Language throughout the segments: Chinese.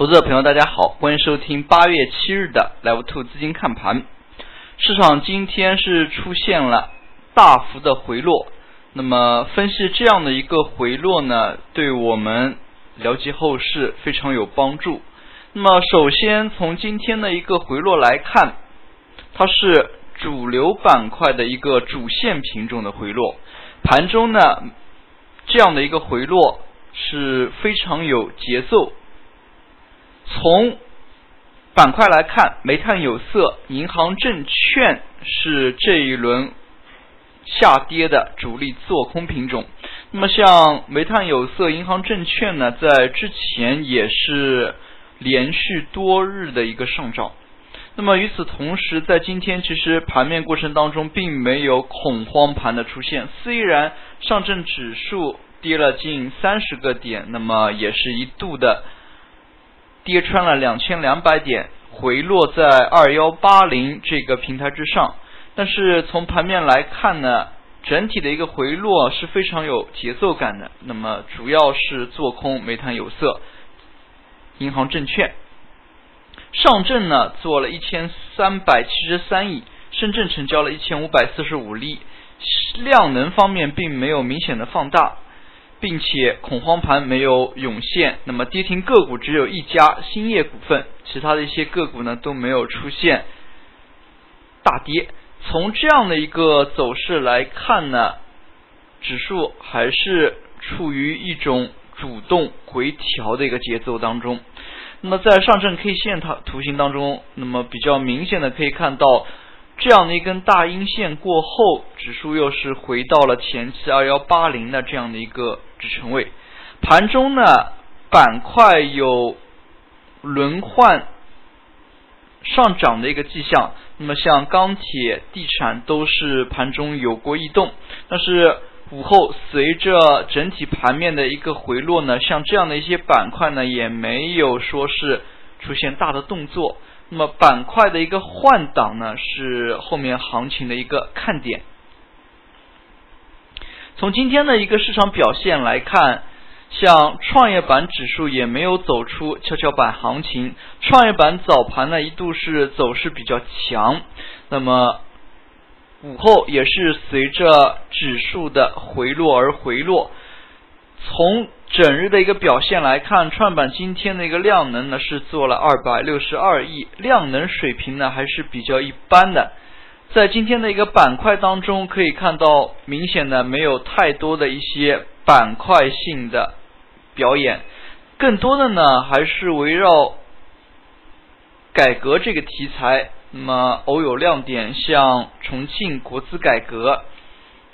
投资者朋友，大家好，欢迎收听八月七日的 Level Two 资金看盘。市场今天是出现了大幅的回落，那么分析这样的一个回落呢，对我们了解后市非常有帮助。那么首先从今天的一个回落来看，它是主流板块的一个主线品种的回落，盘中呢这样的一个回落是非常有节奏。从板块来看，煤炭、有色、银行、证券是这一轮下跌的主力做空品种。那么，像煤炭、有色、银行、证券呢，在之前也是连续多日的一个上涨。那么，与此同时，在今天其实盘面过程当中，并没有恐慌盘的出现。虽然上证指数跌了近三十个点，那么也是一度的。跌穿了两千两百点，回落在二幺八零这个平台之上。但是从盘面来看呢，整体的一个回落是非常有节奏感的。那么主要是做空煤炭、有色、银行、证券。上证呢做了一千三百七十三亿，深圳成交了一千五百四十五例，量能方面并没有明显的放大。并且恐慌盘没有涌现，那么跌停个股只有一家兴业股份，其他的一些个股呢都没有出现大跌。从这样的一个走势来看呢，指数还是处于一种主动回调的一个节奏当中。那么在上证 K 线图图形当中，那么比较明显的可以看到。这样的一根大阴线过后，指数又是回到了前期二幺八零的这样的一个支撑位。盘中呢，板块有轮换上涨的一个迹象。那么像钢铁、地产都是盘中有过异动，但是午后随着整体盘面的一个回落呢，像这样的一些板块呢，也没有说是出现大的动作。那么板块的一个换挡呢，是后面行情的一个看点。从今天的一个市场表现来看，像创业板指数也没有走出跷跷板行情，创业板早盘呢一度是走势比较强，那么午后也是随着指数的回落而回落，从。整日的一个表现来看，创板今天的一个量能呢是做了二百六十二亿，量能水平呢还是比较一般的。在今天的一个板块当中，可以看到明显的没有太多的一些板块性的表演，更多的呢还是围绕改革这个题材。那么偶有亮点，像重庆国资改革，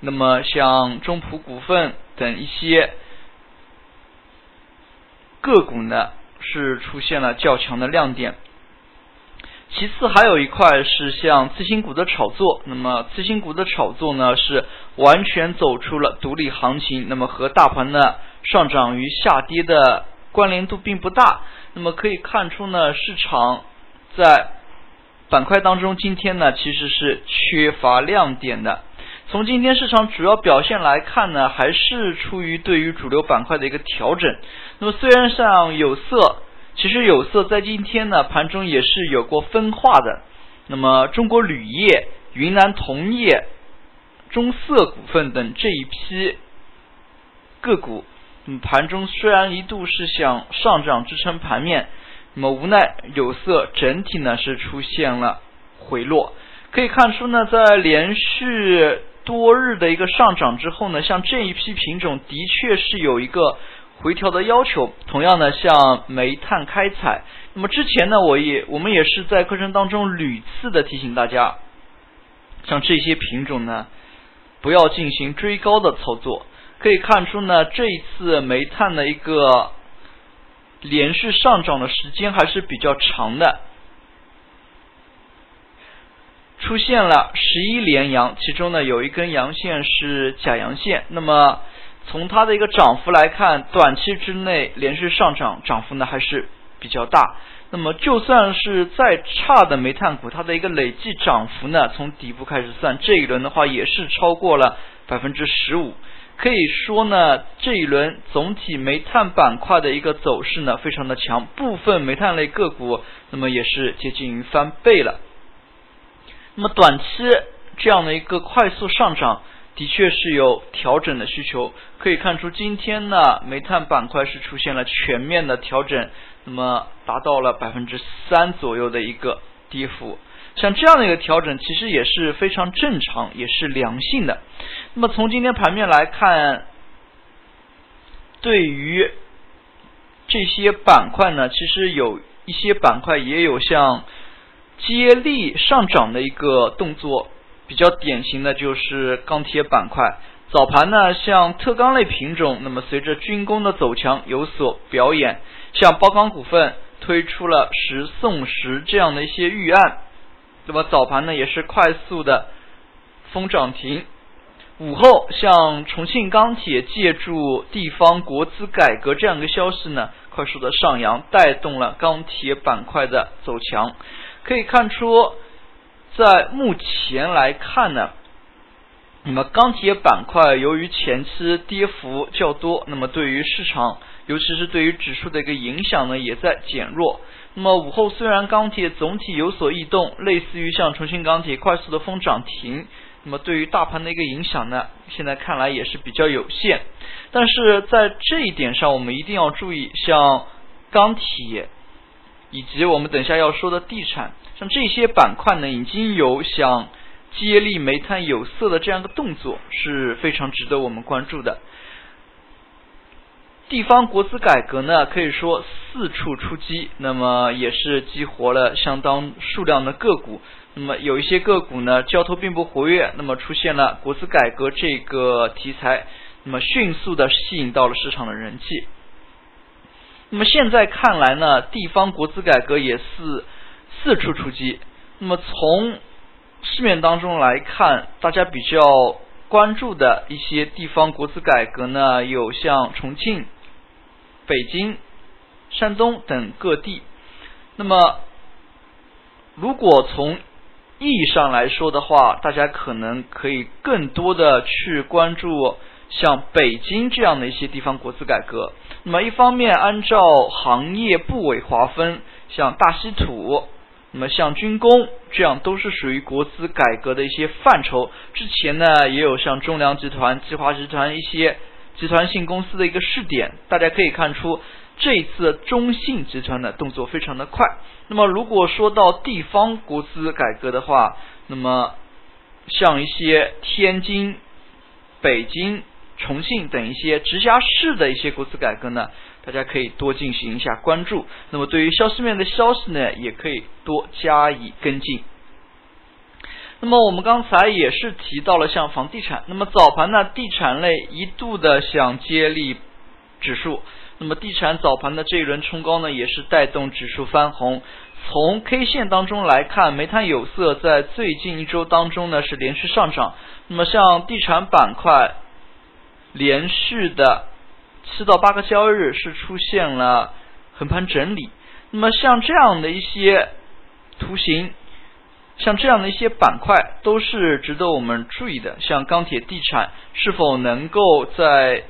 那么像中普股份等一些。个股呢是出现了较强的亮点，其次还有一块是像次新股的炒作，那么次新股的炒作呢是完全走出了独立行情，那么和大盘的上涨与下跌的关联度并不大，那么可以看出呢市场在板块当中今天呢其实是缺乏亮点的。从今天市场主要表现来看呢，还是出于对于主流板块的一个调整。那么虽然像有色，其实有色在今天呢盘中也是有过分化的。那么中国铝业、云南铜业、中色股份等这一批个股，嗯，盘中虽然一度是想上涨支撑盘面，那么无奈有色整体呢是出现了回落。可以看出呢，在连续多日的一个上涨之后呢，像这一批品种的确是有一个回调的要求。同样呢，像煤炭开采，那么之前呢，我也我们也是在课程当中屡次的提醒大家，像这些品种呢，不要进行追高的操作。可以看出呢，这一次煤炭的一个连续上涨的时间还是比较长的。出现了十一连阳，其中呢有一根阳线是假阳线。那么从它的一个涨幅来看，短期之内连续上涨，涨幅呢还是比较大。那么就算是再差的煤炭股，它的一个累计涨幅呢，从底部开始算，这一轮的话也是超过了百分之十五。可以说呢，这一轮总体煤炭板块的一个走势呢，非常的强，部分煤炭类个股那么也是接近翻倍了。那么短期这样的一个快速上涨，的确是有调整的需求。可以看出，今天呢，煤炭板块是出现了全面的调整，那么达到了百分之三左右的一个跌幅。像这样的一个调整，其实也是非常正常，也是良性的。那么从今天盘面来看，对于这些板块呢，其实有一些板块也有像接力上涨的一个动作，比较典型的就是钢铁板块。早盘呢，像特钢类品种，那么随着军工的走强有所表演，像包钢股份推出了十送十这样的一些预案。那么早盘呢也是快速的封涨停，午后像重庆钢铁借助地方国资改革这样一个消息呢，快速的上扬，带动了钢铁板块的走强。可以看出，在目前来看呢，那么钢铁板块由于前期跌幅较多，那么对于市场，尤其是对于指数的一个影响呢，也在减弱。那么午后虽然钢铁总体有所异动，类似于像重庆钢铁快速的封涨停，那么对于大盘的一个影响呢，现在看来也是比较有限。但是在这一点上，我们一定要注意，像钢铁以及我们等下要说的地产，像这些板块呢，已经有想接力煤炭有色的这样的动作，是非常值得我们关注的。地方国资改革呢，可以说四处出击，那么也是激活了相当数量的个股。那么有一些个股呢，交投并不活跃，那么出现了国资改革这个题材，那么迅速的吸引到了市场的人气。那么现在看来呢，地方国资改革也是四处出击。那么从市面当中来看，大家比较关注的一些地方国资改革呢，有像重庆。北京、山东等各地，那么如果从意义上来说的话，大家可能可以更多的去关注像北京这样的一些地方国资改革。那么一方面，按照行业部委划分，像大稀土，那么像军工，这样都是属于国资改革的一些范畴。之前呢，也有像中粮集团、计华集团一些。集团性公司的一个试点，大家可以看出，这一次中信集团的动作非常的快。那么，如果说到地方国资改革的话，那么像一些天津、北京、重庆等一些直辖市的一些国资改革呢，大家可以多进行一下关注。那么，对于消息面的消息呢，也可以多加以跟进。那么我们刚才也是提到了像房地产，那么早盘呢，地产类一度的想接力指数，那么地产早盘的这一轮冲高呢，也是带动指数翻红。从 K 线当中来看，煤炭有色在最近一周当中呢是连续上涨，那么像地产板块连续的七到八个交易日是出现了横盘整理，那么像这样的一些图形。像这样的一些板块都是值得我们注意的，像钢铁、地产是否能够在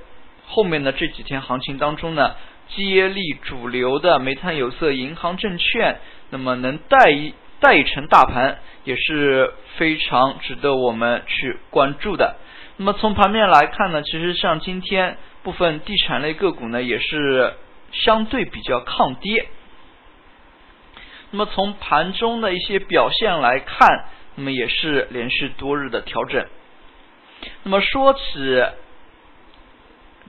后面的这几天行情当中呢，接力主流的煤炭、有色、银行、证券，那么能带一带成大盘也是非常值得我们去关注的。那么从盘面来看呢，其实像今天部分地产类个股呢，也是相对比较抗跌。那么从盘中的一些表现来看，那么也是连续多日的调整。那么说起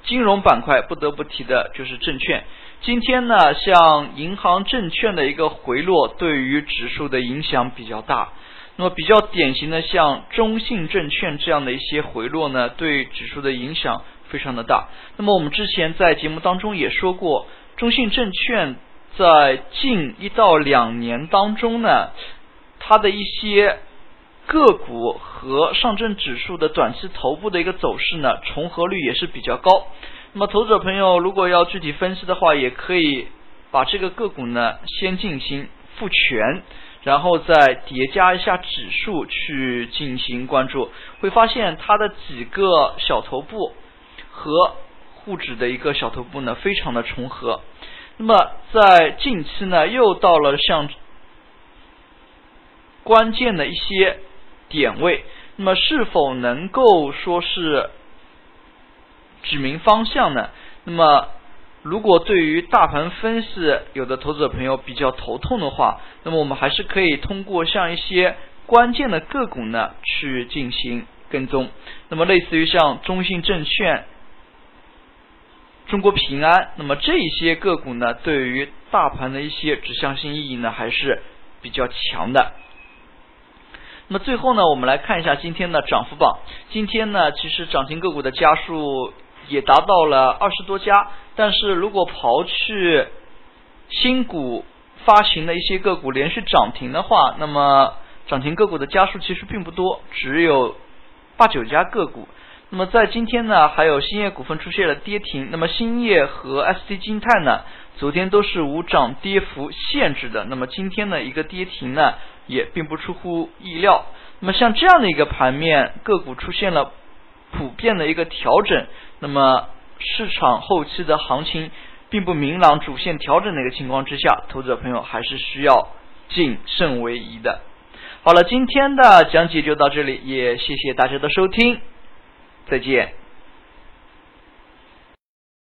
金融板块，不得不提的就是证券。今天呢，像银行、证券的一个回落，对于指数的影响比较大。那么比较典型的，像中信证券这样的一些回落呢，对指数的影响非常的大。那么我们之前在节目当中也说过，中信证券。在近一到两年当中呢，它的一些个股和上证指数的短期头部的一个走势呢，重合率也是比较高。那么，投资者朋友如果要具体分析的话，也可以把这个个股呢先进行复权，然后再叠加一下指数去进行关注，会发现它的几个小头部和沪指的一个小头部呢非常的重合。那么在近期呢又到了像关键的一些点位，那么是否能够说是指明方向呢？那么如果对于大盘分析有的投资者朋友比较头痛的话，那么我们还是可以通过像一些关键的个股呢去进行跟踪。那么类似于像中信证券、中国平安，那么这些个股呢对于大盘的一些指向性意义呢还是比较强的。那么最后呢，我们来看一下今天的涨幅榜。今天呢，其实涨停个股的家数也达到了二十多家，但是如果刨去新股发行的一些个股连续涨停的话，那么涨停个股的家数其实并不多，只有八九家个股。那么在今天呢，还有兴业股份出现了跌停。那么兴业和 ST 金泰呢，昨天都是无涨跌幅限制的。那么今天的一个跌停呢？也并不出乎意料。那么像这样的一个盘面，个股出现了普遍的一个调整，那么市场后期的行情并不明朗，主线调整的一个情况之下，投资者朋友还是需要谨慎为宜的。好了，今天的讲解就到这里，也谢谢大家的收听，再见。